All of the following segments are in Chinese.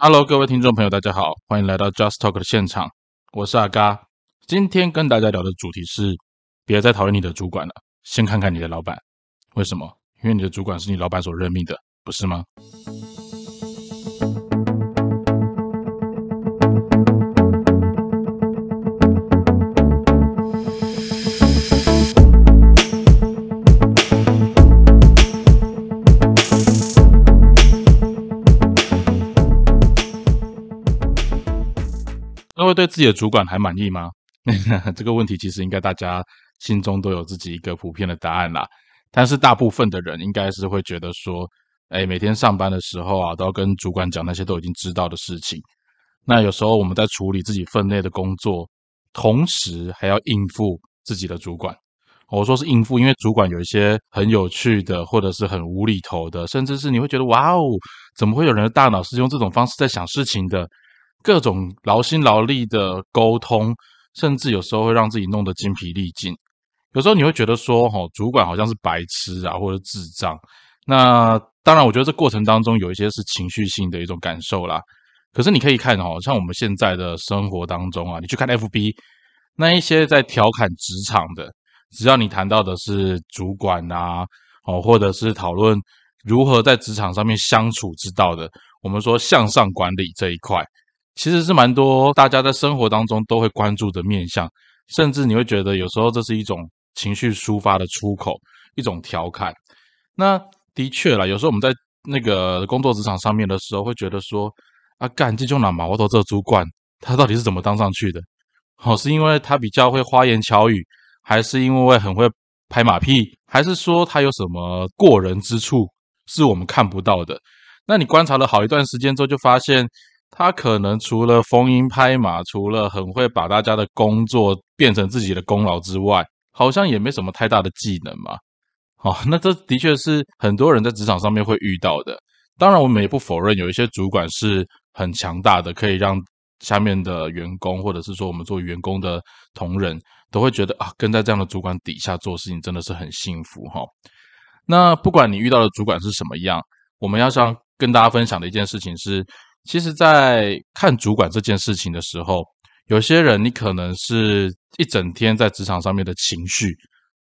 Hello，各位听众朋友，大家好，欢迎来到 Just Talk 的现场，我是阿嘎。今天跟大家聊的主题是：别再讨厌你的主管了，先看看你的老板。为什么？因为你的主管是你老板所任命的，不是吗？会对自己的主管还满意吗？这个问题其实应该大家心中都有自己一个普遍的答案啦。但是大部分的人应该是会觉得说，哎，每天上班的时候啊，都要跟主管讲那些都已经知道的事情。那有时候我们在处理自己分内的工作，同时还要应付自己的主管。我说是应付，因为主管有一些很有趣的，或者是很无厘头的，甚至是你会觉得哇哦，怎么会有人的大脑是用这种方式在想事情的？各种劳心劳力的沟通，甚至有时候会让自己弄得精疲力尽。有时候你会觉得说，哦，主管好像是白痴啊，或者智障。那当然，我觉得这过程当中有一些是情绪性的一种感受啦。可是你可以看，哦，像我们现在的生活当中啊，你去看 FB 那一些在调侃职场的，只要你谈到的是主管啊，哦，或者是讨论如何在职场上面相处之道的，我们说向上管理这一块。其实是蛮多大家在生活当中都会关注的面向，甚至你会觉得有时候这是一种情绪抒发的出口，一种调侃。那的确啦，有时候我们在那个工作职场上面的时候，会觉得说啊，干这种哪毛头这主管，他到底是怎么当上去的？好，是因为他比较会花言巧语，还是因为很会拍马屁，还是说他有什么过人之处是我们看不到的？那你观察了好一段时间之后，就发现。他可能除了逢迎拍马，除了很会把大家的工作变成自己的功劳之外，好像也没什么太大的技能嘛。好，那这的确是很多人在职场上面会遇到的。当然，我们也不否认有一些主管是很强大的，可以让下面的员工，或者是说我们做员工的同仁，都会觉得啊，跟在这样的主管底下做事情真的是很幸福哈。那不管你遇到的主管是什么样，我们要想跟大家分享的一件事情是。其实，在看主管这件事情的时候，有些人你可能是一整天在职场上面的情绪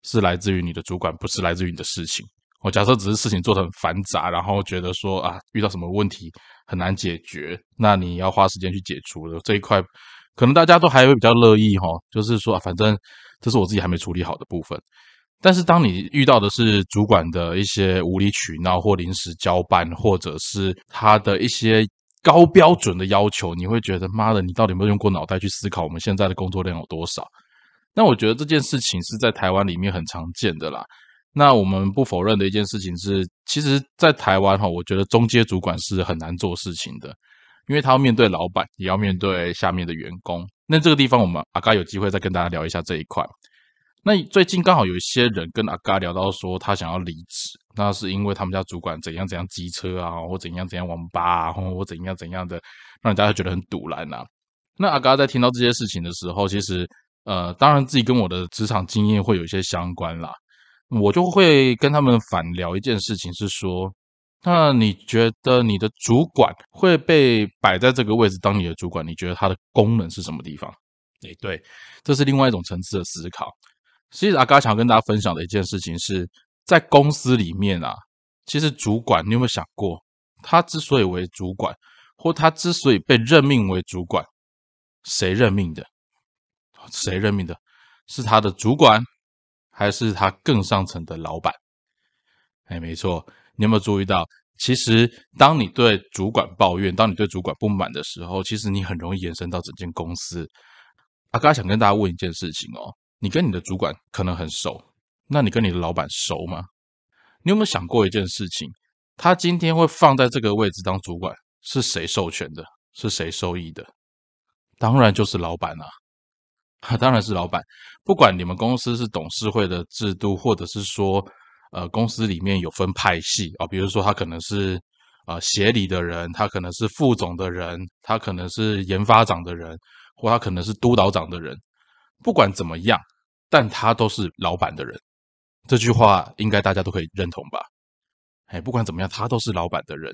是来自于你的主管，不是来自于你的事情。我假设只是事情做的很繁杂，然后觉得说啊，遇到什么问题很难解决，那你要花时间去解除的这一块，可能大家都还会比较乐意哈，就是说反正这是我自己还没处理好的部分。但是当你遇到的是主管的一些无理取闹或临时交办，或者是他的一些。高标准的要求，你会觉得妈的，你到底有没有用过脑袋去思考我们现在的工作量有多少？那我觉得这件事情是在台湾里面很常见的啦。那我们不否认的一件事情是，其实，在台湾哈，我觉得中阶主管是很难做事情的，因为他要面对老板，也要面对下面的员工。那这个地方，我们阿嘎有机会再跟大家聊一下这一块。那最近刚好有一些人跟阿嘎聊到说，他想要离职，那是因为他们家主管怎样怎样机车啊，或怎样怎样网吧啊，或怎样怎样的，让大家觉得很堵然呐。那阿嘎在听到这些事情的时候，其实呃，当然自己跟我的职场经验会有一些相关啦，我就会跟他们反聊一件事情，是说，那你觉得你的主管会被摆在这个位置当你的主管，你觉得他的功能是什么地方？诶，对，这是另外一种层次的思考。其实阿嘎想跟大家分享的一件事情是，在公司里面啊，其实主管你有没有想过，他之所以为主管，或他之所以被任命为主管，谁任命的？谁任命的？是他的主管，还是他更上层的老板？哎，没错，你有没有注意到？其实当你对主管抱怨，当你对主管不满的时候，其实你很容易延伸到整间公司。阿嘎想跟大家问一件事情哦。你跟你的主管可能很熟，那你跟你的老板熟吗？你有没有想过一件事情？他今天会放在这个位置当主管，是谁授权的？是谁受益的？当然就是老板啊！当然是老板。不管你们公司是董事会的制度，或者是说，呃，公司里面有分派系啊，比如说他可能是呃协理的人，他可能是副总的人，他可能是研发长的人，或他可能是督导长的人。不管怎么样，但他都是老板的人，这句话应该大家都可以认同吧？哎，不管怎么样，他都是老板的人。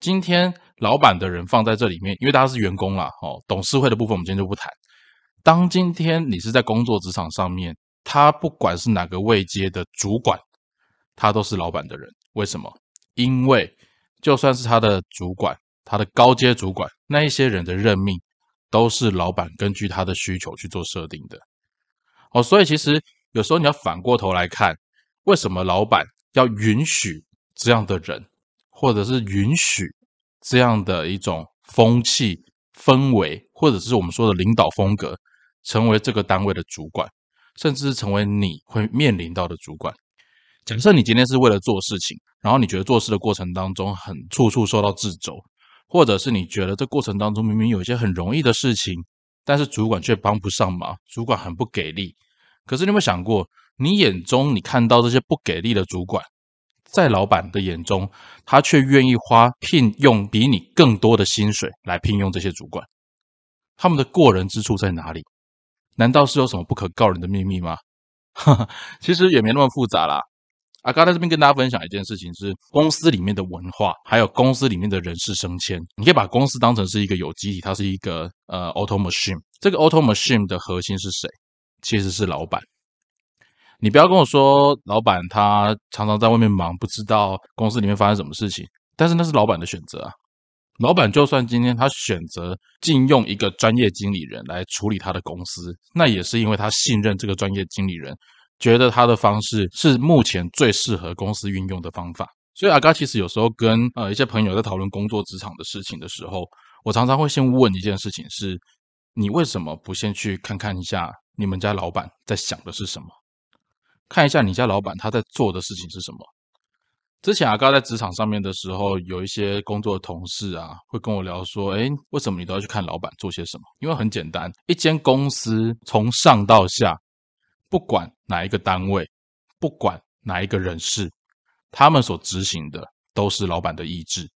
今天老板的人放在这里面，因为大家是员工啦，哦，董事会的部分我们今天就不谈。当今天你是在工作职场上面，他不管是哪个位阶的主管，他都是老板的人。为什么？因为就算是他的主管，他的高阶主管，那一些人的任命都是老板根据他的需求去做设定的。哦，所以其实有时候你要反过头来看，为什么老板要允许这样的人？或者是允许这样的一种风气氛围，或者是我们说的领导风格，成为这个单位的主管，甚至是成为你会面临到的主管。假设你今天是为了做事情，然后你觉得做事的过程当中很处处受到掣肘，或者是你觉得这过程当中明明有一些很容易的事情，但是主管却帮不上忙，主管很不给力。可是你有没有想过，你眼中你看到这些不给力的主管？在老板的眼中，他却愿意花聘用比你更多的薪水来聘用这些主管，他们的过人之处在哪里？难道是有什么不可告人的秘密吗？其实也没那么复杂啦。阿嘎在这边跟大家分享一件事情，是公司里面的文化，还有公司里面的人事升迁。你可以把公司当成是一个有机体，它是一个呃 auto machine。这个 auto machine 的核心是谁？其实是老板。你不要跟我说，老板他常常在外面忙，不知道公司里面发生什么事情。但是那是老板的选择啊。老板就算今天他选择禁用一个专业经理人来处理他的公司，那也是因为他信任这个专业经理人，觉得他的方式是目前最适合公司运用的方法。所以阿嘎其实有时候跟呃一些朋友在讨论工作职场的事情的时候，我常常会先问一件事情：是你为什么不先去看看一下你们家老板在想的是什么？看一下你家老板他在做的事情是什么。之前阿高在职场上面的时候，有一些工作的同事啊，会跟我聊说：“哎，为什么你都要去看老板做些什么？”因为很简单，一间公司从上到下，不管哪一个单位，不管哪一个人事，他们所执行的都是老板的意志。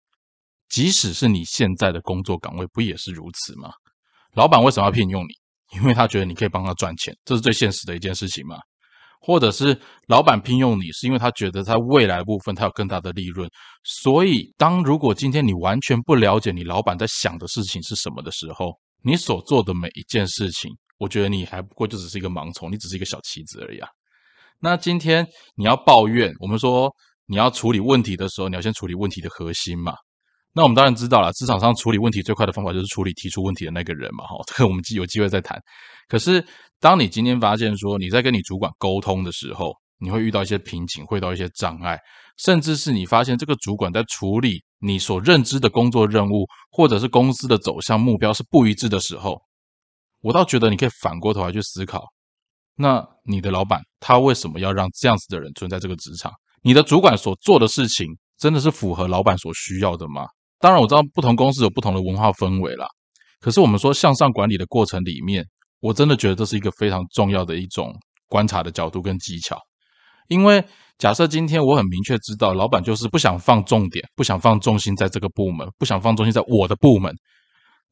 即使是你现在的工作岗位，不也是如此吗？老板为什么要聘用你？因为他觉得你可以帮他赚钱，这是最现实的一件事情嘛。或者是老板聘用你，是因为他觉得他未来部分他有更大的利润。所以，当如果今天你完全不了解你老板在想的事情是什么的时候，你所做的每一件事情，我觉得你还不过就只是一个盲从，你只是一个小棋子而已啊。那今天你要抱怨，我们说你要处理问题的时候，你要先处理问题的核心嘛。那我们当然知道了，职场上处理问题最快的方法就是处理提出问题的那个人嘛。哈，这个我们有机会再谈。可是，当你今天发现说你在跟你主管沟通的时候，你会遇到一些瓶颈，会遇到一些障碍，甚至是你发现这个主管在处理你所认知的工作任务，或者是公司的走向目标是不一致的时候，我倒觉得你可以反过头来去思考：那你的老板他为什么要让这样子的人存在这个职场？你的主管所做的事情真的是符合老板所需要的吗？当然，我知道不同公司有不同的文化氛围啦。可是我们说向上管理的过程里面，我真的觉得这是一个非常重要的一种观察的角度跟技巧。因为假设今天我很明确知道，老板就是不想放重点，不想放重心在这个部门，不想放重心在我的部门。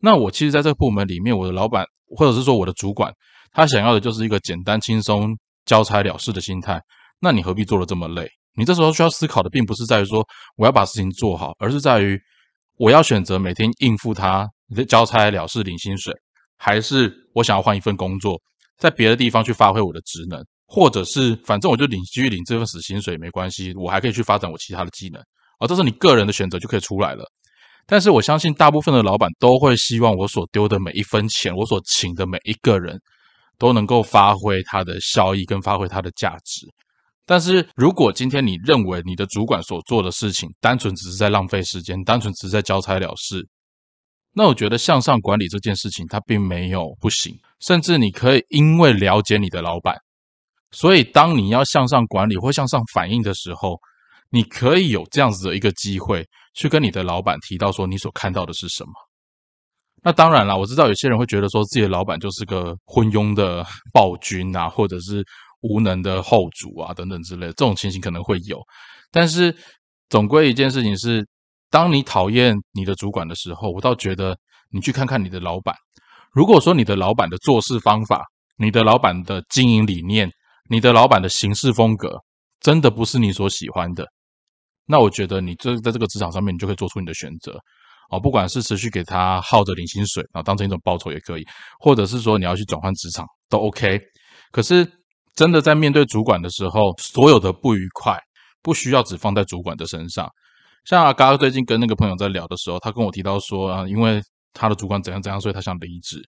那我其实在这个部门里面，我的老板或者是说我的主管，他想要的就是一个简单轻松、交差了事的心态。那你何必做的这么累？你这时候需要思考的，并不是在于说我要把事情做好，而是在于。我要选择每天应付他交差了事领薪水，还是我想要换一份工作，在别的地方去发挥我的职能，或者是反正我就领继续领这份死薪水没关系，我还可以去发展我其他的技能，而这是你个人的选择就可以出来了。但是我相信大部分的老板都会希望我所丢的每一分钱，我所请的每一个人都能够发挥他的效益跟发挥他的价值。但是如果今天你认为你的主管所做的事情单纯只是在浪费时间，单纯只是在交差了事，那我觉得向上管理这件事情它并没有不行，甚至你可以因为了解你的老板，所以当你要向上管理或向上反映的时候，你可以有这样子的一个机会去跟你的老板提到说你所看到的是什么。那当然了，我知道有些人会觉得说自己的老板就是个昏庸的暴君啊，或者是。无能的后主啊，等等之类，这种情形可能会有。但是总归一件事情是，当你讨厌你的主管的时候，我倒觉得你去看看你的老板。如果说你的老板的做事方法、你的老板的经营理念、你的老板的行事风格，真的不是你所喜欢的，那我觉得你这在这个职场上面，你就可以做出你的选择哦，不管是持续给他耗着领薪水啊，当成一种报酬也可以，或者是说你要去转换职场都 OK。可是真的在面对主管的时候，所有的不愉快不需要只放在主管的身上。像阿嘎最近跟那个朋友在聊的时候，他跟我提到说啊，因为他的主管怎样怎样，所以他想离职。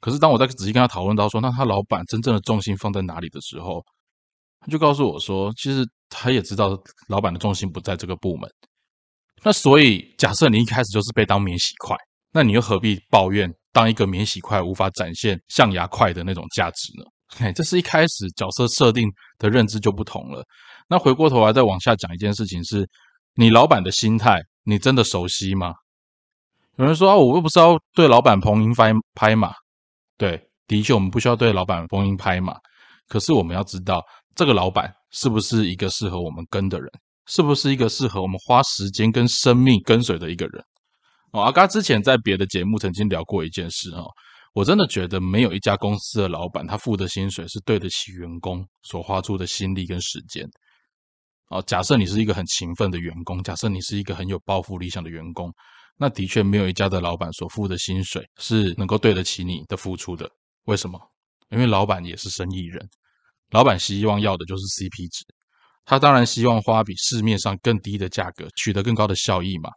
可是当我在仔细跟他讨论到说，那他老板真正的重心放在哪里的时候，他就告诉我说，其实他也知道老板的重心不在这个部门。那所以，假设你一开始就是被当免洗块，那你又何必抱怨当一个免洗块无法展现象牙块的那种价值呢？嘿，这是一开始角色设定的认知就不同了。那回过头来再往下讲一件事情是。你老板的心态，你真的熟悉吗？有人说啊，我又不是要对老板逢迎拍拍马。对，的确，我们不需要对老板逢迎拍马。可是我们要知道，这个老板是不是一个适合我们跟的人，是不是一个适合我们花时间跟生命跟随的一个人？哦，阿嘎之前在别的节目曾经聊过一件事哦，我真的觉得没有一家公司的老板，他付的薪水是对得起员工所花出的心力跟时间。哦，假设你是一个很勤奋的员工，假设你是一个很有抱负理想的员工，那的确没有一家的老板所付的薪水是能够对得起你的付出的。为什么？因为老板也是生意人，老板希望要的就是 CP 值，他当然希望花比市面上更低的价格取得更高的效益嘛。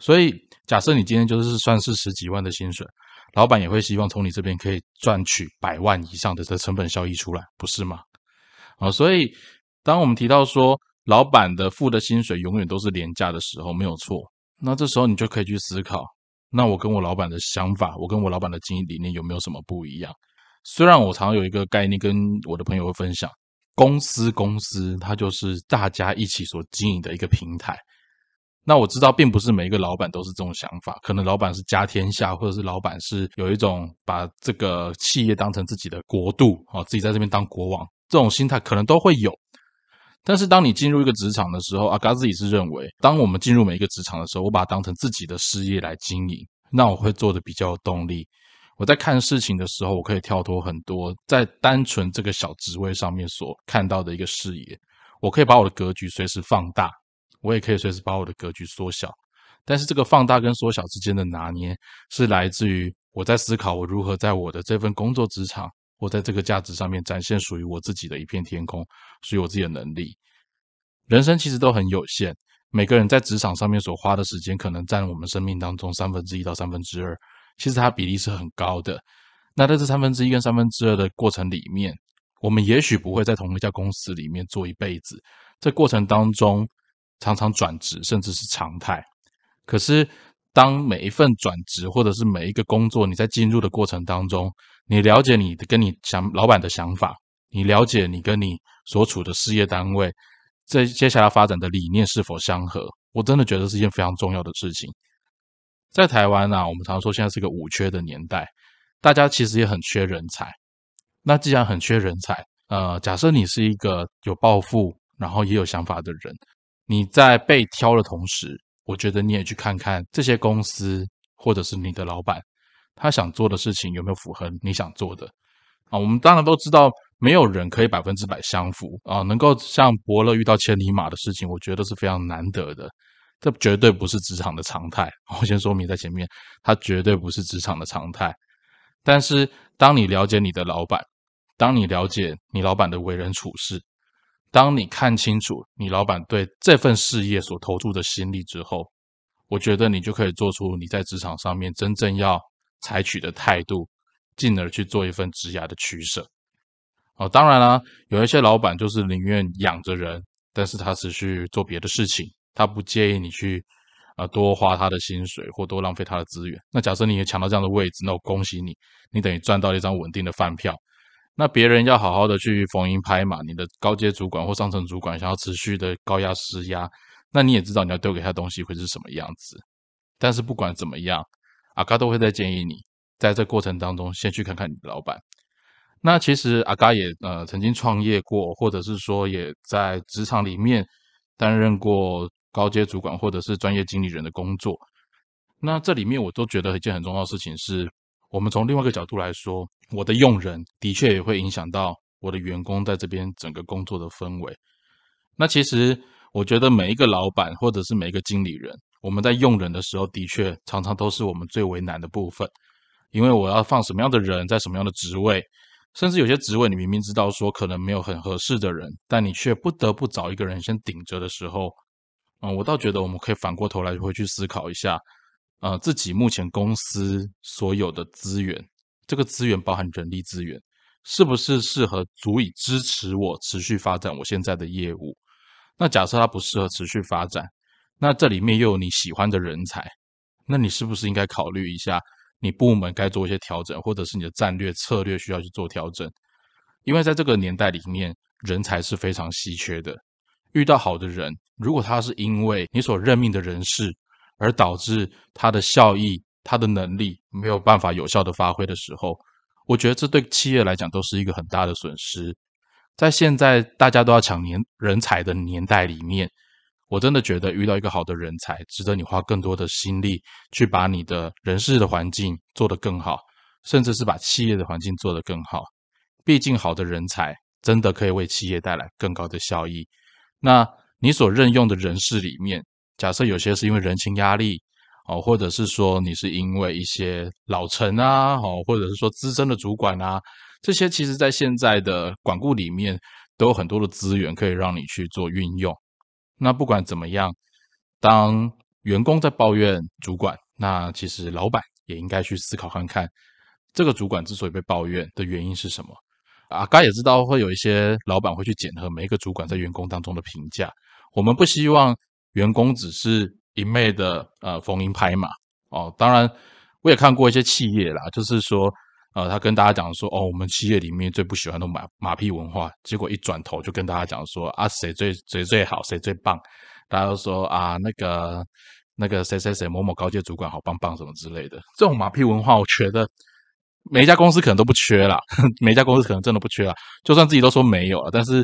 所以，假设你今天就是算是十几万的薪水，老板也会希望从你这边可以赚取百万以上的这成本效益出来，不是吗？啊，所以当我们提到说，老板的付的薪水永远都是廉价的时候，没有错。那这时候你就可以去思考：那我跟我老板的想法，我跟我老板的经营理念有没有什么不一样？虽然我常常有一个概念跟我的朋友会分享，公司公司它就是大家一起所经营的一个平台。那我知道，并不是每一个老板都是这种想法，可能老板是家天下，或者是老板是有一种把这个企业当成自己的国度啊，自己在这边当国王，这种心态可能都会有。但是当你进入一个职场的时候，阿嘎自己是认为，当我们进入每一个职场的时候，我把它当成自己的事业来经营，那我会做的比较有动力。我在看事情的时候，我可以跳脱很多在单纯这个小职位上面所看到的一个视野，我可以把我的格局随时放大，我也可以随时把我的格局缩小。但是这个放大跟缩小之间的拿捏，是来自于我在思考我如何在我的这份工作职场。或在这个价值上面展现属于我自己的一片天空，属于我自己的能力。人生其实都很有限，每个人在职场上面所花的时间，可能占我们生命当中三分之一到三分之二，其实它比例是很高的。那在这三分之一跟三分之二的过程里面，我们也许不会在同一家公司里面做一辈子，这过程当中常常转职甚至是常态。可是，当每一份转职或者是每一个工作，你在进入的过程当中，你了解你的跟你想老板的想法，你了解你跟你所处的事业单位，在接下来发展的理念是否相合？我真的觉得是一件非常重要的事情。在台湾呢，我们常说现在是个五缺的年代，大家其实也很缺人才。那既然很缺人才，呃，假设你是一个有抱负，然后也有想法的人，你在被挑的同时，我觉得你也去看看这些公司，或者是你的老板。他想做的事情有没有符合你想做的啊？我们当然都知道，没有人可以百分之百相符啊。能够像伯乐遇到千里马的事情，我觉得是非常难得的。这绝对不是职场的常态。我先说明在前面，它绝对不是职场的常态。但是，当你了解你的老板，当你了解你老板的为人处事，当你看清楚你老板对这份事业所投注的心力之后，我觉得你就可以做出你在职场上面真正要。采取的态度，进而去做一份职涯的取舍。哦，当然啦，有一些老板就是宁愿养着人，但是他是去做别的事情，他不介意你去啊多花他的薪水或多浪费他的资源。那假设你也抢到这样的位置，那我恭喜你，你等于赚到了一张稳定的饭票。那别人要好好的去逢迎拍马，你的高阶主管或上层主管想要持续的高压施压，那你也知道你要丢给他东西会是什么样子。但是不管怎么样。阿嘎都会在建议你，在这过程当中先去看看你的老板。那其实阿嘎也呃曾经创业过，或者是说也在职场里面担任过高阶主管或者是专业经理人的工作。那这里面我都觉得一件很重要的事情是，我们从另外一个角度来说，我的用人的确也会影响到我的员工在这边整个工作的氛围。那其实我觉得每一个老板或者是每一个经理人，我们在用人的时候，的确常常都是我们最为难的部分，因为我要放什么样的人在什么样的职位，甚至有些职位你明明知道说可能没有很合适的人，但你却不得不找一个人先顶着的时候，嗯，我倒觉得我们可以反过头来回去思考一下，呃，自己目前公司所有的资源，这个资源包含人力资源，是不是适合足以支持我持续发展我现在的业务？那假设它不适合持续发展，那这里面又有你喜欢的人才，那你是不是应该考虑一下，你部门该做一些调整，或者是你的战略策略需要去做调整？因为在这个年代里面，人才是非常稀缺的。遇到好的人，如果他是因为你所任命的人事而导致他的效益、他的能力没有办法有效的发挥的时候，我觉得这对企业来讲都是一个很大的损失。在现在大家都要抢年人才的年代里面，我真的觉得遇到一个好的人才，值得你花更多的心力去把你的人事的环境做得更好，甚至是把企业的环境做得更好。毕竟，好的人才真的可以为企业带来更高的效益。那你所任用的人事里面，假设有些是因为人情压力哦，或者是说你是因为一些老臣啊，哦，或者是说资深的主管啊。这些其实，在现在的管顾里面，都有很多的资源可以让你去做运用。那不管怎么样，当员工在抱怨主管，那其实老板也应该去思考看看，这个主管之所以被抱怨的原因是什么。啊，刚也知道会有一些老板会去检核每一个主管在员工当中的评价。我们不希望员工只是一昧的呃逢迎拍马哦。当然，我也看过一些企业啦，就是说。呃，他跟大家讲说，哦，我们企业里面最不喜欢的马马屁文化，结果一转头就跟大家讲说，啊，谁最谁最好，谁最棒，大家都说啊，那个那个谁谁谁某某高阶主管好棒棒什么之类的，这种马屁文化，我觉得每一家公司可能都不缺啦，每一家公司可能真的不缺啦，就算自己都说没有了，但是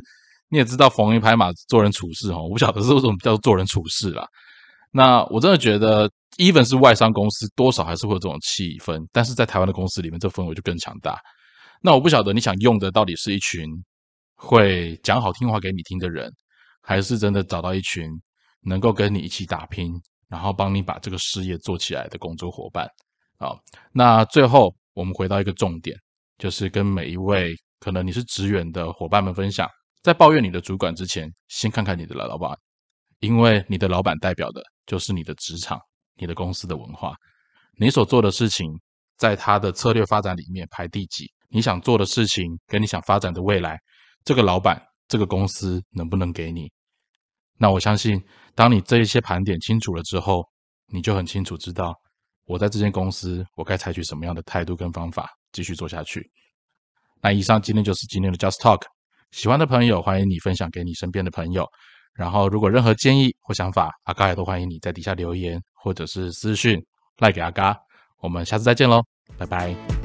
你也知道逢迎拍马做人处事哈，我不晓得是为什么叫做做人处事啦。那我真的觉得。even 是外商公司，多少还是会有这种气氛，但是在台湾的公司里面，这氛围就更强大。那我不晓得你想用的到底是一群会讲好听话给你听的人，还是真的找到一群能够跟你一起打拼，然后帮你把这个事业做起来的工作伙伴啊？那最后我们回到一个重点，就是跟每一位可能你是职员的伙伴们分享，在抱怨你的主管之前，先看看你的老板，因为你的老板代表的就是你的职场。你的公司的文化，你所做的事情，在他的策略发展里面排第几？你想做的事情跟你想发展的未来，这个老板、这个公司能不能给你？那我相信，当你这一些盘点清楚了之后，你就很清楚知道，我在这间公司，我该采取什么样的态度跟方法继续做下去。那以上今天就是今天的 Just Talk，喜欢的朋友欢迎你分享给你身边的朋友。然后，如果任何建议或想法，阿嘎也都欢迎你在底下留言，或者是私讯赖给阿嘎。我们下次再见喽，拜拜。